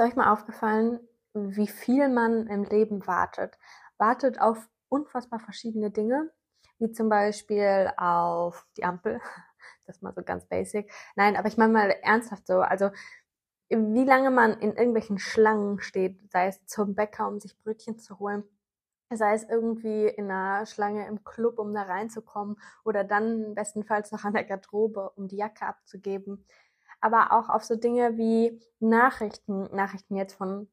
Euch mal aufgefallen, wie viel man im Leben wartet? Wartet auf unfassbar verschiedene Dinge, wie zum Beispiel auf die Ampel. Das mal so ganz basic. Nein, aber ich meine mal ernsthaft so. Also, wie lange man in irgendwelchen Schlangen steht, sei es zum Bäcker, um sich Brötchen zu holen, sei es irgendwie in einer Schlange im Club, um da reinzukommen, oder dann bestenfalls noch an der Garderobe, um die Jacke abzugeben aber auch auf so Dinge wie Nachrichten, Nachrichten jetzt von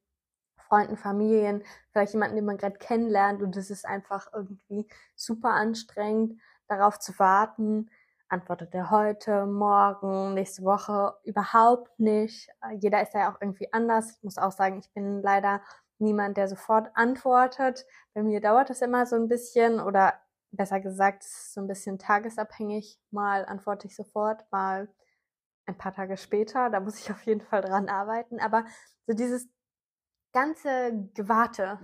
Freunden, Familien, vielleicht jemanden, den man gerade kennenlernt und es ist einfach irgendwie super anstrengend, darauf zu warten. Antwortet er heute, morgen, nächste Woche überhaupt nicht. Jeder ist ja auch irgendwie anders. Ich muss auch sagen, ich bin leider niemand, der sofort antwortet. Bei mir dauert es immer so ein bisschen oder besser gesagt, so ein bisschen tagesabhängig. Mal antworte ich sofort, mal ein paar Tage später. Da muss ich auf jeden Fall dran arbeiten. Aber so dieses ganze Gewarte,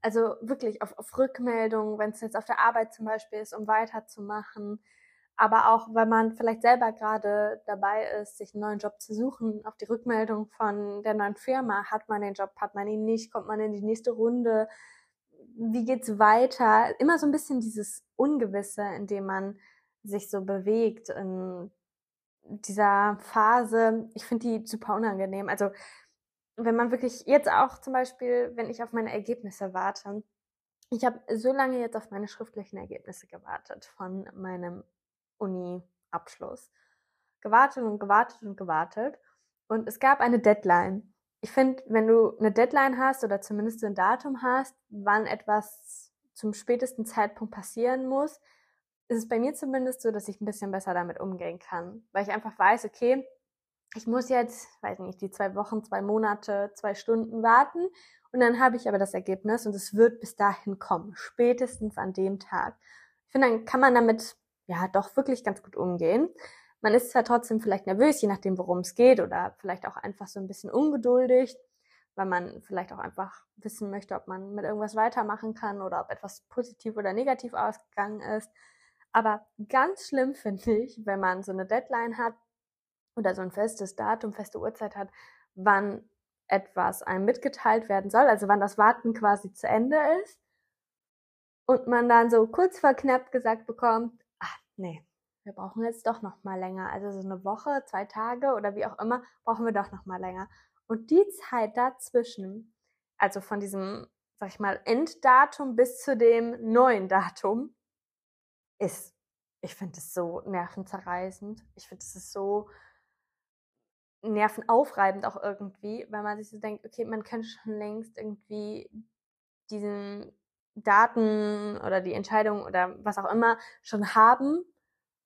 also wirklich auf, auf Rückmeldungen, wenn es jetzt auf der Arbeit zum Beispiel ist, um weiterzumachen, aber auch wenn man vielleicht selber gerade dabei ist, sich einen neuen Job zu suchen, auf die Rückmeldung von der neuen Firma, hat man den Job, hat man ihn nicht, kommt man in die nächste Runde, wie geht's weiter? Immer so ein bisschen dieses Ungewisse, in dem man sich so bewegt, in dieser Phase, ich finde die super unangenehm. Also wenn man wirklich jetzt auch zum Beispiel, wenn ich auf meine Ergebnisse warte, ich habe so lange jetzt auf meine schriftlichen Ergebnisse gewartet von meinem Uni-Abschluss. Gewartet und gewartet und gewartet. Und es gab eine Deadline. Ich finde, wenn du eine Deadline hast oder zumindest ein Datum hast, wann etwas zum spätesten Zeitpunkt passieren muss, ist es bei mir zumindest so, dass ich ein bisschen besser damit umgehen kann, weil ich einfach weiß, okay, ich muss jetzt, weiß nicht, die zwei Wochen, zwei Monate, zwei Stunden warten und dann habe ich aber das Ergebnis und es wird bis dahin kommen, spätestens an dem Tag. Ich finde, dann kann man damit ja doch wirklich ganz gut umgehen. Man ist zwar trotzdem vielleicht nervös, je nachdem, worum es geht, oder vielleicht auch einfach so ein bisschen ungeduldig, weil man vielleicht auch einfach wissen möchte, ob man mit irgendwas weitermachen kann oder ob etwas positiv oder negativ ausgegangen ist. Aber ganz schlimm finde ich, wenn man so eine Deadline hat oder so ein festes Datum, feste Uhrzeit hat, wann etwas einem mitgeteilt werden soll, also wann das Warten quasi zu Ende ist und man dann so kurz vor knapp gesagt bekommt, ach nee, wir brauchen jetzt doch noch mal länger, also so eine Woche, zwei Tage oder wie auch immer, brauchen wir doch noch mal länger. Und die Zeit dazwischen, also von diesem, sag ich mal, Enddatum bis zu dem neuen Datum, ist, ich finde es so nervenzerreißend. Ich finde es so nervenaufreibend auch irgendwie, weil man sich so denkt, okay, man könnte schon längst irgendwie diesen Daten oder die Entscheidung oder was auch immer schon haben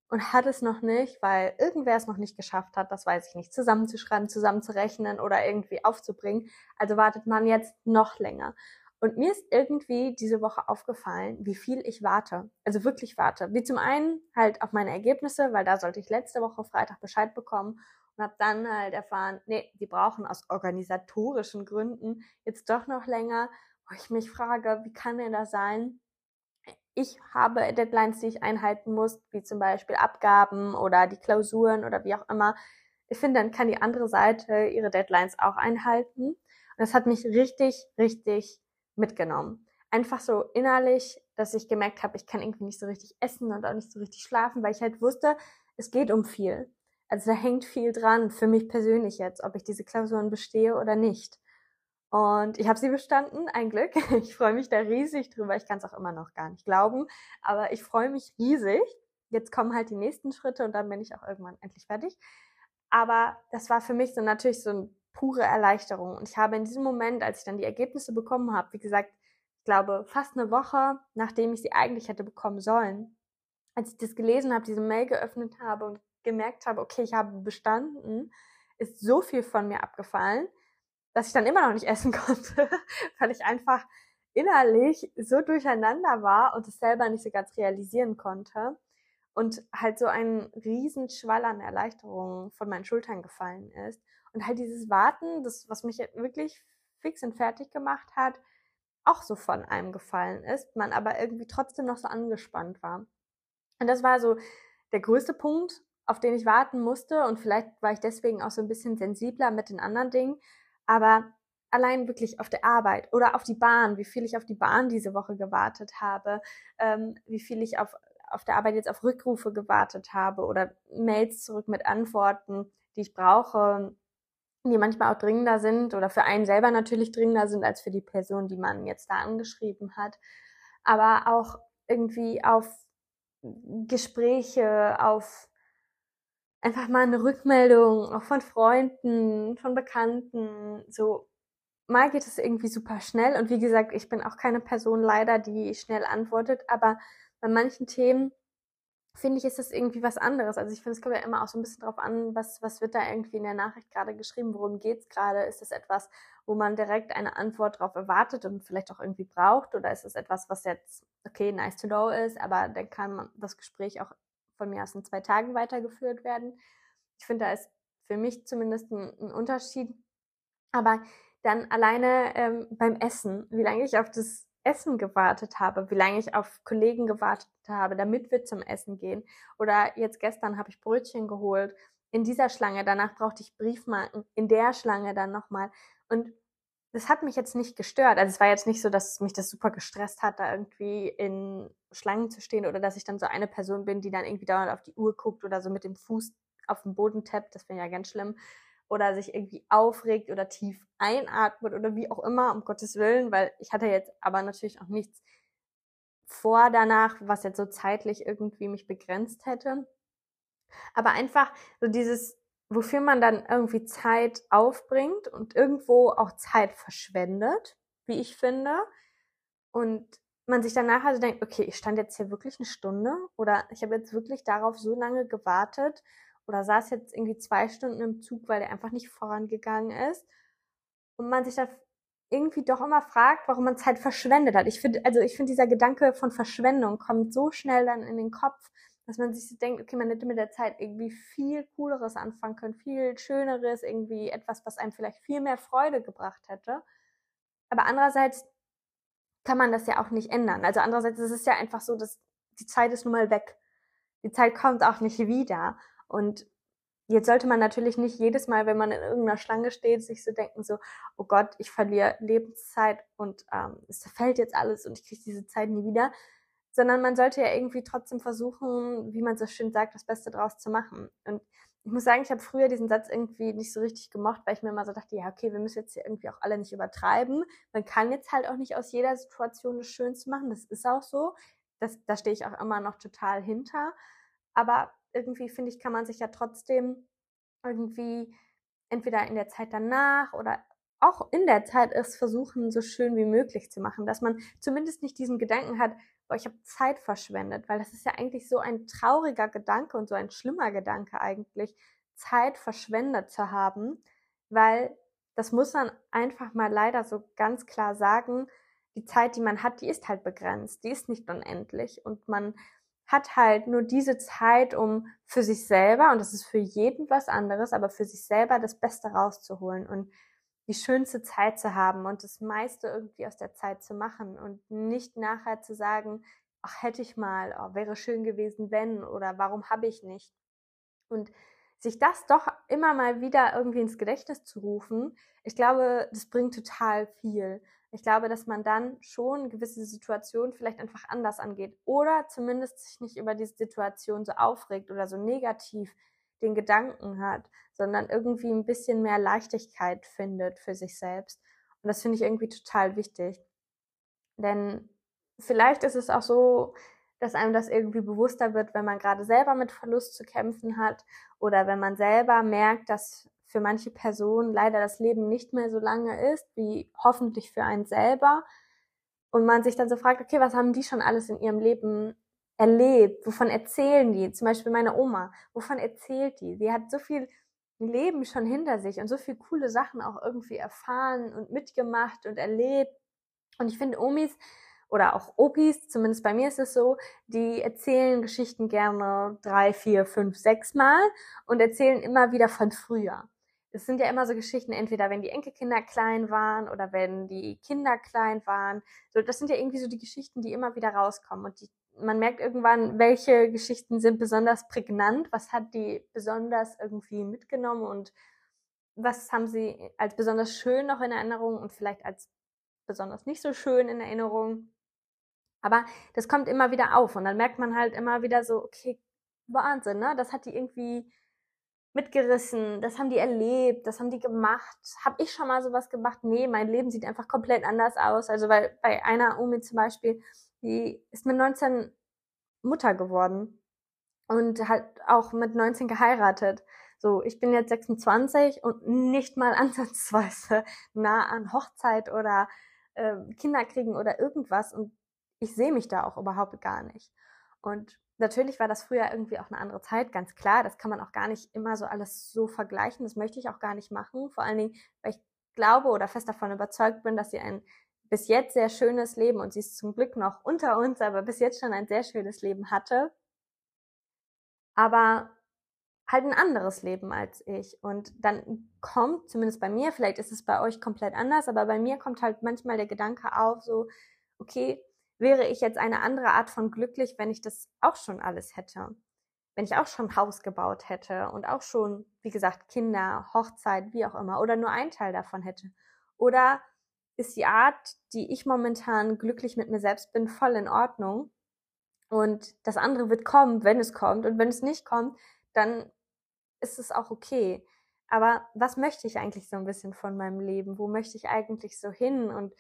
und hat es noch nicht, weil irgendwer es noch nicht geschafft hat, das weiß ich nicht, zusammenzuschreiben, zusammenzurechnen oder irgendwie aufzubringen. Also wartet man jetzt noch länger. Und mir ist irgendwie diese Woche aufgefallen, wie viel ich warte. Also wirklich warte. Wie zum einen halt auf meine Ergebnisse, weil da sollte ich letzte Woche Freitag Bescheid bekommen und habe dann halt erfahren, nee, die brauchen aus organisatorischen Gründen jetzt doch noch länger, wo ich mich frage, wie kann denn das sein? Ich habe Deadlines, die ich einhalten muss, wie zum Beispiel Abgaben oder die Klausuren oder wie auch immer. Ich finde, dann kann die andere Seite ihre Deadlines auch einhalten. Und das hat mich richtig, richtig mitgenommen. Einfach so innerlich, dass ich gemerkt habe, ich kann irgendwie nicht so richtig essen und auch nicht so richtig schlafen, weil ich halt wusste, es geht um viel. Also da hängt viel dran, für mich persönlich jetzt, ob ich diese Klausuren bestehe oder nicht. Und ich habe sie bestanden, ein Glück. Ich freue mich da riesig drüber. Ich kann es auch immer noch gar nicht glauben, aber ich freue mich riesig. Jetzt kommen halt die nächsten Schritte und dann bin ich auch irgendwann endlich fertig. Aber das war für mich so natürlich so ein pure Erleichterung. Und ich habe in diesem Moment, als ich dann die Ergebnisse bekommen habe, wie gesagt, ich glaube, fast eine Woche, nachdem ich sie eigentlich hätte bekommen sollen, als ich das gelesen habe, diese Mail geöffnet habe und gemerkt habe, okay, ich habe bestanden, ist so viel von mir abgefallen, dass ich dann immer noch nicht essen konnte, weil ich einfach innerlich so durcheinander war und es selber nicht so ganz realisieren konnte und halt so ein Riesenschwall an Erleichterung von meinen Schultern gefallen ist. Und halt dieses Warten, das, was mich wirklich fix und fertig gemacht hat, auch so von einem gefallen ist, man aber irgendwie trotzdem noch so angespannt war. Und das war so der größte Punkt, auf den ich warten musste. Und vielleicht war ich deswegen auch so ein bisschen sensibler mit den anderen Dingen. Aber allein wirklich auf der Arbeit oder auf die Bahn, wie viel ich auf die Bahn diese Woche gewartet habe, ähm, wie viel ich auf, auf der Arbeit jetzt auf Rückrufe gewartet habe oder Mails zurück mit Antworten, die ich brauche, die manchmal auch dringender sind oder für einen selber natürlich dringender sind als für die Person, die man jetzt da angeschrieben hat. Aber auch irgendwie auf Gespräche, auf einfach mal eine Rückmeldung, auch von Freunden, von Bekannten, so mal geht es irgendwie super schnell. Und wie gesagt, ich bin auch keine Person leider, die schnell antwortet, aber bei manchen Themen finde ich, ist das irgendwie was anderes. Also ich finde, es kommt ja immer auch so ein bisschen drauf an, was, was wird da irgendwie in der Nachricht gerade geschrieben, worum geht es gerade? Ist das etwas, wo man direkt eine Antwort darauf erwartet und vielleicht auch irgendwie braucht? Oder ist es etwas, was jetzt, okay, nice to know ist, aber dann kann das Gespräch auch von mir aus in zwei Tagen weitergeführt werden? Ich finde, da ist für mich zumindest ein, ein Unterschied. Aber dann alleine ähm, beim Essen, wie lange ich auf das Essen gewartet habe, wie lange ich auf Kollegen gewartet habe, damit wir zum Essen gehen. Oder jetzt gestern habe ich Brötchen geholt. In dieser Schlange, danach brauchte ich Briefmarken, in der Schlange dann nochmal. Und das hat mich jetzt nicht gestört. Also es war jetzt nicht so, dass mich das super gestresst hat, da irgendwie in Schlangen zu stehen oder dass ich dann so eine Person bin, die dann irgendwie dauernd auf die Uhr guckt oder so mit dem Fuß auf den Boden tappt. Das wäre ja ganz schlimm oder sich irgendwie aufregt oder tief einatmet oder wie auch immer, um Gottes Willen, weil ich hatte jetzt aber natürlich auch nichts vor danach, was jetzt so zeitlich irgendwie mich begrenzt hätte. Aber einfach so dieses, wofür man dann irgendwie Zeit aufbringt und irgendwo auch Zeit verschwendet, wie ich finde. Und man sich danach also denkt, okay, ich stand jetzt hier wirklich eine Stunde oder ich habe jetzt wirklich darauf so lange gewartet oder saß jetzt irgendwie zwei Stunden im Zug, weil der einfach nicht vorangegangen ist. Und man sich da irgendwie doch immer fragt, warum man Zeit verschwendet hat. Ich finde, also ich finde, dieser Gedanke von Verschwendung kommt so schnell dann in den Kopf, dass man sich so denkt, okay, man hätte mit der Zeit irgendwie viel Cooleres anfangen können, viel Schöneres, irgendwie etwas, was einem vielleicht viel mehr Freude gebracht hätte. Aber andererseits kann man das ja auch nicht ändern. Also andererseits ist es ja einfach so, dass die Zeit ist nun mal weg. Die Zeit kommt auch nicht wieder. Und jetzt sollte man natürlich nicht jedes Mal, wenn man in irgendeiner Schlange steht, sich so denken, so, oh Gott, ich verliere Lebenszeit und ähm, es zerfällt jetzt alles und ich kriege diese Zeit nie wieder. Sondern man sollte ja irgendwie trotzdem versuchen, wie man so schön sagt, das Beste draus zu machen. Und ich muss sagen, ich habe früher diesen Satz irgendwie nicht so richtig gemocht, weil ich mir immer so dachte, ja, okay, wir müssen jetzt hier irgendwie auch alle nicht übertreiben. Man kann jetzt halt auch nicht aus jeder Situation das Schönste machen. Das ist auch so. Das, da stehe ich auch immer noch total hinter. Aber irgendwie, finde ich, kann man sich ja trotzdem irgendwie entweder in der Zeit danach oder auch in der Zeit es versuchen, so schön wie möglich zu machen, dass man zumindest nicht diesen Gedanken hat, boah, ich habe Zeit verschwendet, weil das ist ja eigentlich so ein trauriger Gedanke und so ein schlimmer Gedanke eigentlich, Zeit verschwendet zu haben, weil das muss man einfach mal leider so ganz klar sagen, die Zeit, die man hat, die ist halt begrenzt, die ist nicht unendlich und man hat halt nur diese Zeit, um für sich selber, und das ist für jeden was anderes, aber für sich selber das Beste rauszuholen und die schönste Zeit zu haben und das meiste irgendwie aus der Zeit zu machen und nicht nachher zu sagen, ach hätte ich mal, oh, wäre schön gewesen, wenn oder warum habe ich nicht. Und sich das doch immer mal wieder irgendwie ins Gedächtnis zu rufen, ich glaube, das bringt total viel. Ich glaube, dass man dann schon gewisse Situationen vielleicht einfach anders angeht oder zumindest sich nicht über diese Situation so aufregt oder so negativ den Gedanken hat, sondern irgendwie ein bisschen mehr Leichtigkeit findet für sich selbst. Und das finde ich irgendwie total wichtig. Denn vielleicht ist es auch so, dass einem das irgendwie bewusster wird, wenn man gerade selber mit Verlust zu kämpfen hat oder wenn man selber merkt, dass für manche Personen leider das Leben nicht mehr so lange ist, wie hoffentlich für einen selber. Und man sich dann so fragt, okay, was haben die schon alles in ihrem Leben erlebt? Wovon erzählen die? Zum Beispiel meine Oma. Wovon erzählt die? Sie hat so viel Leben schon hinter sich und so viele coole Sachen auch irgendwie erfahren und mitgemacht und erlebt. Und ich finde, Omis oder auch Opis, zumindest bei mir ist es so, die erzählen Geschichten gerne drei, vier, fünf, sechs Mal und erzählen immer wieder von früher es sind ja immer so Geschichten, entweder wenn die Enkelkinder klein waren oder wenn die Kinder klein waren. So, das sind ja irgendwie so die Geschichten, die immer wieder rauskommen. Und die, man merkt irgendwann, welche Geschichten sind besonders prägnant, was hat die besonders irgendwie mitgenommen und was haben sie als besonders schön noch in Erinnerung und vielleicht als besonders nicht so schön in Erinnerung. Aber das kommt immer wieder auf und dann merkt man halt immer wieder so, okay, Wahnsinn, ne? Das hat die irgendwie mitgerissen, das haben die erlebt, das haben die gemacht. Hab ich schon mal sowas gemacht? Nee, mein Leben sieht einfach komplett anders aus. Also weil bei einer Omi zum Beispiel, die ist mit 19 Mutter geworden und hat auch mit 19 geheiratet. So, ich bin jetzt 26 und nicht mal ansatzweise nah an Hochzeit oder äh, Kinder kriegen oder irgendwas und ich sehe mich da auch überhaupt gar nicht. Und natürlich war das früher irgendwie auch eine andere Zeit, ganz klar. Das kann man auch gar nicht immer so alles so vergleichen. Das möchte ich auch gar nicht machen. Vor allen Dingen, weil ich glaube oder fest davon überzeugt bin, dass sie ein bis jetzt sehr schönes Leben und sie ist zum Glück noch unter uns, aber bis jetzt schon ein sehr schönes Leben hatte. Aber halt ein anderes Leben als ich. Und dann kommt, zumindest bei mir, vielleicht ist es bei euch komplett anders, aber bei mir kommt halt manchmal der Gedanke auf, so, okay, wäre ich jetzt eine andere Art von glücklich, wenn ich das auch schon alles hätte. Wenn ich auch schon Haus gebaut hätte und auch schon, wie gesagt, Kinder, Hochzeit, wie auch immer, oder nur ein Teil davon hätte. Oder ist die Art, die ich momentan glücklich mit mir selbst bin, voll in Ordnung. Und das andere wird kommen, wenn es kommt. Und wenn es nicht kommt, dann ist es auch okay. Aber was möchte ich eigentlich so ein bisschen von meinem Leben? Wo möchte ich eigentlich so hin? Und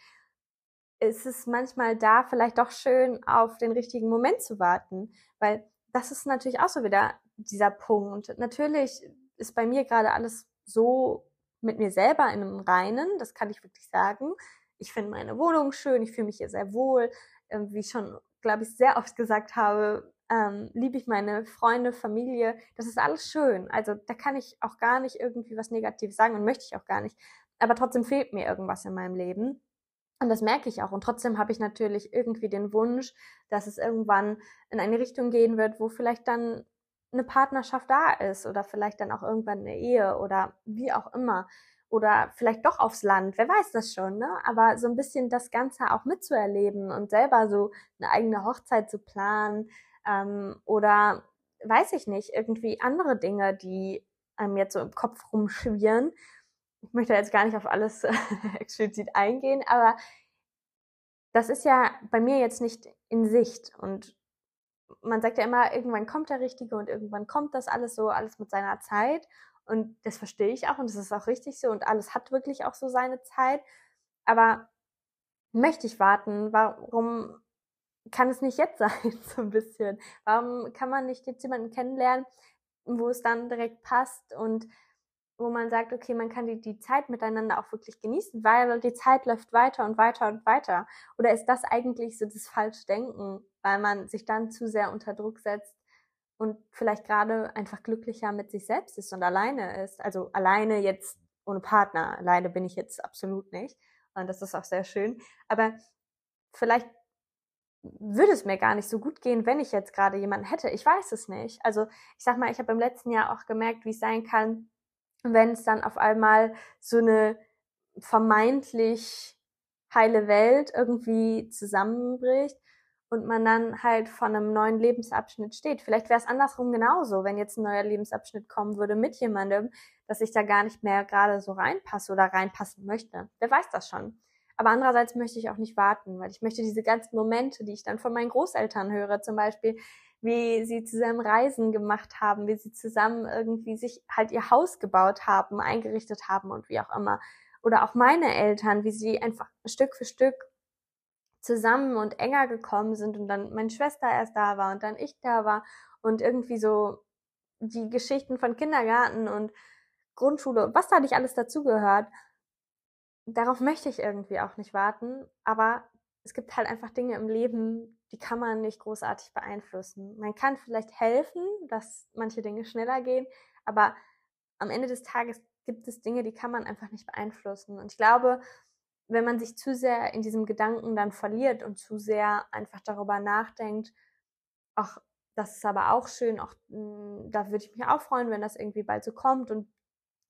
ist es manchmal da vielleicht doch schön, auf den richtigen Moment zu warten, weil das ist natürlich auch so wieder dieser Punkt. Natürlich ist bei mir gerade alles so mit mir selber in einem Reinen, das kann ich wirklich sagen. Ich finde meine Wohnung schön, ich fühle mich hier sehr wohl. Ähm, wie ich schon, glaube ich, sehr oft gesagt habe, ähm, liebe ich meine Freunde, Familie. Das ist alles schön. Also da kann ich auch gar nicht irgendwie was Negatives sagen und möchte ich auch gar nicht. Aber trotzdem fehlt mir irgendwas in meinem Leben. Und das merke ich auch. Und trotzdem habe ich natürlich irgendwie den Wunsch, dass es irgendwann in eine Richtung gehen wird, wo vielleicht dann eine Partnerschaft da ist oder vielleicht dann auch irgendwann eine Ehe oder wie auch immer. Oder vielleicht doch aufs Land, wer weiß das schon, ne? Aber so ein bisschen das Ganze auch mitzuerleben und selber so eine eigene Hochzeit zu planen ähm, oder weiß ich nicht, irgendwie andere Dinge, die einem jetzt so im Kopf rumschwirren ich möchte jetzt gar nicht auf alles explizit eingehen, aber das ist ja bei mir jetzt nicht in Sicht und man sagt ja immer, irgendwann kommt der Richtige und irgendwann kommt das alles so, alles mit seiner Zeit und das verstehe ich auch und das ist auch richtig so und alles hat wirklich auch so seine Zeit, aber möchte ich warten? Warum kann es nicht jetzt sein, so ein bisschen? Warum kann man nicht jetzt jemanden kennenlernen, wo es dann direkt passt und wo man sagt, okay, man kann die, die Zeit miteinander auch wirklich genießen, weil die Zeit läuft weiter und weiter und weiter. Oder ist das eigentlich so das falsche Denken, weil man sich dann zu sehr unter Druck setzt und vielleicht gerade einfach glücklicher mit sich selbst ist und alleine ist. Also alleine jetzt ohne Partner. Alleine bin ich jetzt absolut nicht. Und das ist auch sehr schön. Aber vielleicht würde es mir gar nicht so gut gehen, wenn ich jetzt gerade jemanden hätte. Ich weiß es nicht. Also ich sag mal, ich habe im letzten Jahr auch gemerkt, wie es sein kann, wenn es dann auf einmal so eine vermeintlich heile Welt irgendwie zusammenbricht und man dann halt von einem neuen Lebensabschnitt steht. Vielleicht wäre es andersrum genauso, wenn jetzt ein neuer Lebensabschnitt kommen würde mit jemandem, dass ich da gar nicht mehr gerade so reinpasse oder reinpassen möchte. Wer weiß das schon. Aber andererseits möchte ich auch nicht warten, weil ich möchte diese ganzen Momente, die ich dann von meinen Großeltern höre, zum Beispiel, wie sie zusammen Reisen gemacht haben, wie sie zusammen irgendwie sich halt ihr Haus gebaut haben, eingerichtet haben und wie auch immer. Oder auch meine Eltern, wie sie einfach Stück für Stück zusammen und enger gekommen sind und dann meine Schwester erst da war und dann ich da war und irgendwie so die Geschichten von Kindergarten und Grundschule, was da nicht alles dazugehört. Darauf möchte ich irgendwie auch nicht warten, aber es gibt halt einfach Dinge im Leben, die kann man nicht großartig beeinflussen. Man kann vielleicht helfen, dass manche Dinge schneller gehen, aber am Ende des Tages gibt es Dinge, die kann man einfach nicht beeinflussen. Und ich glaube, wenn man sich zu sehr in diesem Gedanken dann verliert und zu sehr einfach darüber nachdenkt, ach, das ist aber auch schön, auch hm, da würde ich mich auch freuen, wenn das irgendwie bald so kommt und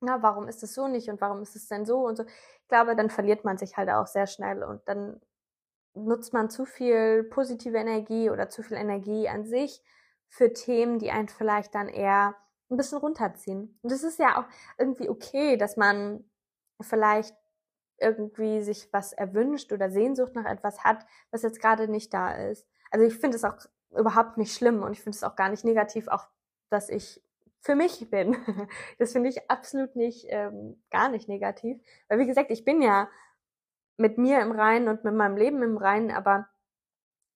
na, warum ist es so nicht und warum ist es denn so und so. Ich glaube, dann verliert man sich halt auch sehr schnell und dann nutzt man zu viel positive Energie oder zu viel Energie an sich für Themen, die einen vielleicht dann eher ein bisschen runterziehen. Und es ist ja auch irgendwie okay, dass man vielleicht irgendwie sich was erwünscht oder Sehnsucht nach etwas hat, was jetzt gerade nicht da ist. Also ich finde es auch überhaupt nicht schlimm und ich finde es auch gar nicht negativ, auch dass ich für mich bin. Das finde ich absolut nicht, ähm, gar nicht negativ. Weil wie gesagt, ich bin ja mit mir im Reinen und mit meinem Leben im Reinen, aber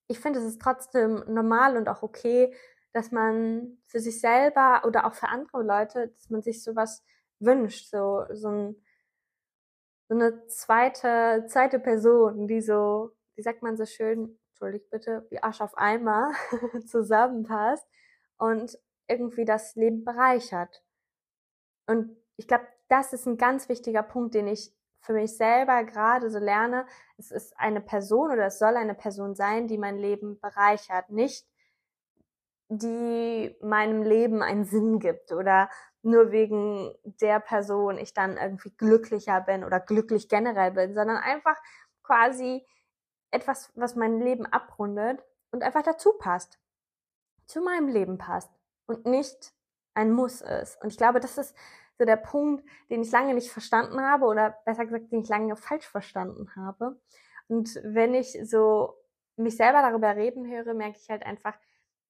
ich finde, es ist trotzdem normal und auch okay, dass man für sich selber oder auch für andere Leute, dass man sich sowas wünscht, so, so ein, so eine zweite, zweite Person, die so, wie sagt man so schön, entschuldigt bitte, wie Arsch auf Eimer zusammenpasst und irgendwie das Leben bereichert. Und ich glaube, das ist ein ganz wichtiger Punkt, den ich für mich selber gerade so lerne. Es ist eine Person oder es soll eine Person sein, die mein Leben bereichert, nicht die meinem Leben einen Sinn gibt oder nur wegen der Person ich dann irgendwie glücklicher bin oder glücklich generell bin, sondern einfach quasi etwas, was mein Leben abrundet und einfach dazu passt, zu meinem Leben passt und nicht ein Muss ist. Und ich glaube, das ist so der Punkt, den ich lange nicht verstanden habe oder besser gesagt, den ich lange falsch verstanden habe. Und wenn ich so mich selber darüber reden höre, merke ich halt einfach,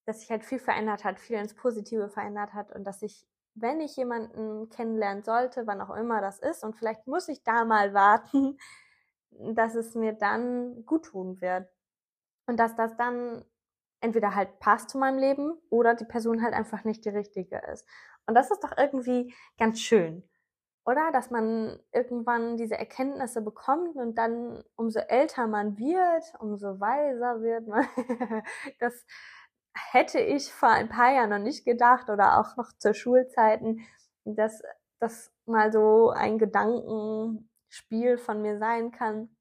dass sich halt viel verändert hat, viel ins Positive verändert hat und dass ich wenn ich jemanden kennenlernen sollte, wann auch immer das ist, und vielleicht muss ich da mal warten, dass es mir dann gut tun wird. Und dass das dann entweder halt passt zu meinem Leben oder die Person halt einfach nicht die richtige ist. Und das ist doch irgendwie ganz schön. Oder? Dass man irgendwann diese Erkenntnisse bekommt und dann umso älter man wird, umso weiser wird man. das, hätte ich vor ein paar Jahren noch nicht gedacht oder auch noch zur Schulzeiten, dass das mal so ein Gedankenspiel von mir sein kann.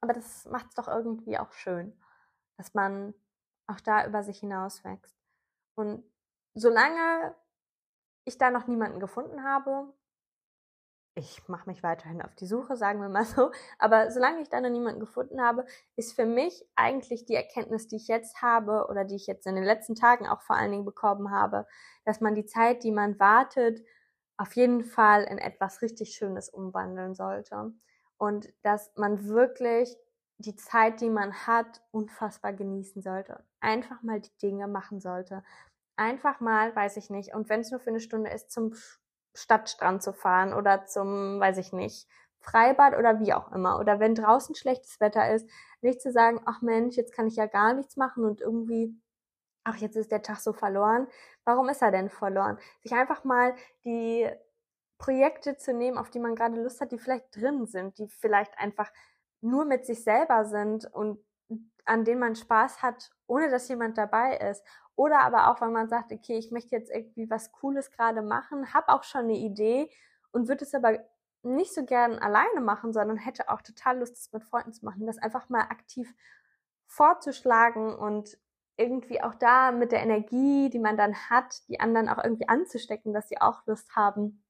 Aber das macht es doch irgendwie auch schön, dass man auch da über sich hinaus wächst. Und solange ich da noch niemanden gefunden habe, ich mache mich weiterhin auf die Suche, sagen wir mal so. Aber solange ich da noch niemanden gefunden habe, ist für mich eigentlich die Erkenntnis, die ich jetzt habe oder die ich jetzt in den letzten Tagen auch vor allen Dingen bekommen habe, dass man die Zeit, die man wartet, auf jeden Fall in etwas richtig Schönes umwandeln sollte. Und dass man wirklich die Zeit, die man hat, unfassbar genießen sollte. Einfach mal die Dinge machen sollte. Einfach mal, weiß ich nicht, und wenn es nur für eine Stunde ist, zum Stadtstrand zu fahren oder zum, weiß ich nicht, Freibad oder wie auch immer. Oder wenn draußen schlechtes Wetter ist, nicht zu sagen, ach Mensch, jetzt kann ich ja gar nichts machen und irgendwie, ach, jetzt ist der Tag so verloren. Warum ist er denn verloren? Sich einfach mal die Projekte zu nehmen, auf die man gerade Lust hat, die vielleicht drin sind, die vielleicht einfach nur mit sich selber sind und an denen man Spaß hat, ohne dass jemand dabei ist. Oder aber auch, wenn man sagt, okay, ich möchte jetzt irgendwie was Cooles gerade machen, habe auch schon eine Idee und würde es aber nicht so gern alleine machen, sondern hätte auch total Lust, es mit Freunden zu machen, das einfach mal aktiv vorzuschlagen und irgendwie auch da mit der Energie, die man dann hat, die anderen auch irgendwie anzustecken, dass sie auch Lust haben,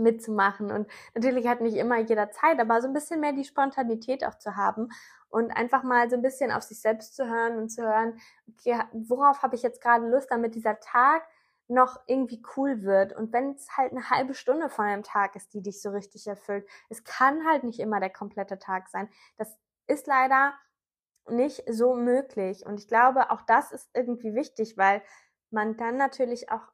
mitzumachen. Und natürlich hat nicht immer jeder Zeit, aber so ein bisschen mehr die Spontanität auch zu haben und einfach mal so ein bisschen auf sich selbst zu hören und zu hören, okay, worauf habe ich jetzt gerade Lust, damit dieser Tag noch irgendwie cool wird. Und wenn es halt eine halbe Stunde von einem Tag ist, die dich so richtig erfüllt, es kann halt nicht immer der komplette Tag sein. Das ist leider nicht so möglich. Und ich glaube, auch das ist irgendwie wichtig, weil man dann natürlich auch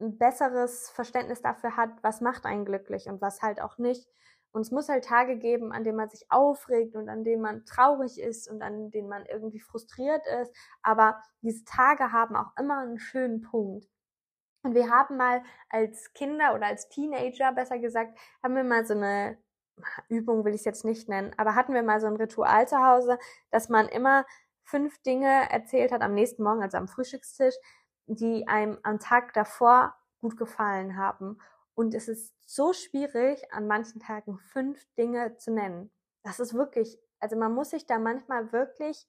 ein besseres Verständnis dafür hat, was macht einen glücklich und was halt auch nicht. Und es muss halt Tage geben, an denen man sich aufregt und an denen man traurig ist und an denen man irgendwie frustriert ist. Aber diese Tage haben auch immer einen schönen Punkt. Und wir haben mal als Kinder oder als Teenager, besser gesagt, haben wir mal so eine Übung, will ich es jetzt nicht nennen, aber hatten wir mal so ein Ritual zu Hause, dass man immer fünf Dinge erzählt hat am nächsten Morgen, also am Frühstückstisch, die einem am Tag davor gut gefallen haben. Und es ist so schwierig, an manchen Tagen fünf Dinge zu nennen. Das ist wirklich, also man muss sich da manchmal wirklich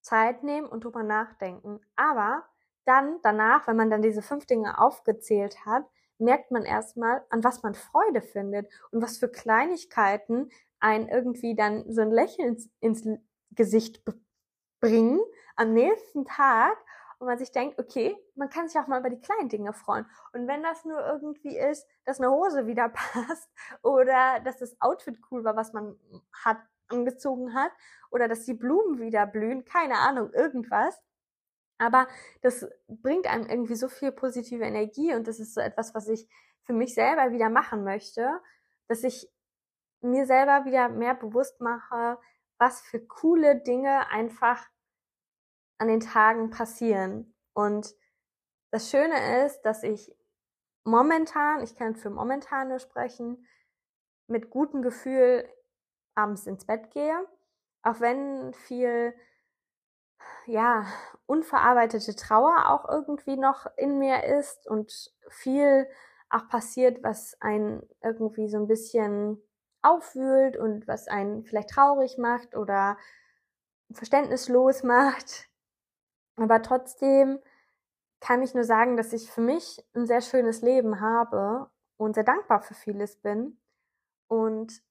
Zeit nehmen und drüber nachdenken. Aber dann danach, wenn man dann diese fünf Dinge aufgezählt hat, merkt man erstmal, an was man Freude findet und was für Kleinigkeiten einen irgendwie dann so ein Lächeln ins Gesicht bringen am nächsten Tag wo man sich denkt, okay, man kann sich auch mal über die kleinen Dinge freuen. Und wenn das nur irgendwie ist, dass eine Hose wieder passt oder dass das Outfit cool war, was man hat, angezogen hat oder dass die Blumen wieder blühen, keine Ahnung, irgendwas. Aber das bringt einem irgendwie so viel positive Energie und das ist so etwas, was ich für mich selber wieder machen möchte, dass ich mir selber wieder mehr bewusst mache, was für coole Dinge einfach an den Tagen passieren. Und das Schöne ist, dass ich momentan, ich kann für momentan nur sprechen, mit gutem Gefühl abends ins Bett gehe, auch wenn viel ja, unverarbeitete Trauer auch irgendwie noch in mir ist und viel auch passiert, was einen irgendwie so ein bisschen aufwühlt und was einen vielleicht traurig macht oder verständnislos macht. Aber trotzdem kann ich nur sagen, dass ich für mich ein sehr schönes Leben habe und sehr dankbar für vieles bin und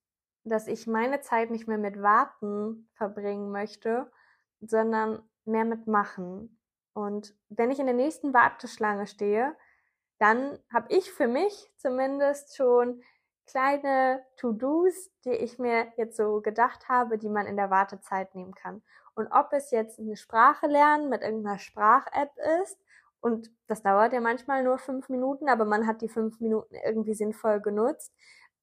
dass ich meine Zeit nicht mehr mit Warten verbringen möchte, sondern mehr mit Machen. Und wenn ich in der nächsten Warteschlange stehe, dann habe ich für mich zumindest schon kleine To-Dos, die ich mir jetzt so gedacht habe, die man in der Wartezeit nehmen kann. Und ob es jetzt eine Sprache lernen mit irgendeiner Sprach-App ist, und das dauert ja manchmal nur fünf Minuten, aber man hat die fünf Minuten irgendwie sinnvoll genutzt,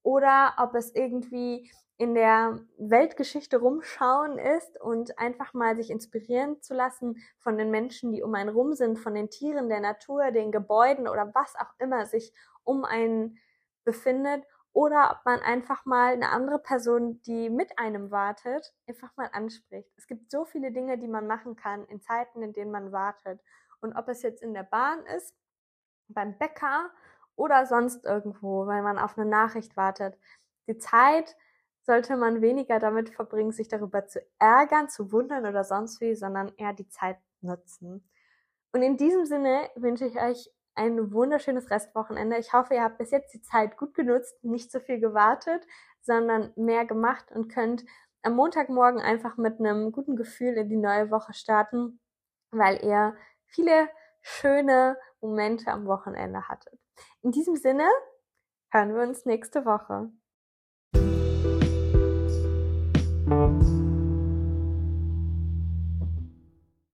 oder ob es irgendwie in der Weltgeschichte rumschauen ist und einfach mal sich inspirieren zu lassen von den Menschen, die um einen rum sind, von den Tieren, der Natur, den Gebäuden oder was auch immer sich um einen befindet oder ob man einfach mal eine andere Person, die mit einem wartet, einfach mal anspricht. Es gibt so viele Dinge, die man machen kann in Zeiten, in denen man wartet. Und ob es jetzt in der Bahn ist, beim Bäcker oder sonst irgendwo, weil man auf eine Nachricht wartet. Die Zeit sollte man weniger damit verbringen, sich darüber zu ärgern, zu wundern oder sonst wie, sondern eher die Zeit nutzen. Und in diesem Sinne wünsche ich euch ein wunderschönes Restwochenende. Ich hoffe, ihr habt bis jetzt die Zeit gut genutzt, nicht so viel gewartet, sondern mehr gemacht und könnt am Montagmorgen einfach mit einem guten Gefühl in die neue Woche starten, weil ihr viele schöne Momente am Wochenende hattet. In diesem Sinne hören wir uns nächste Woche.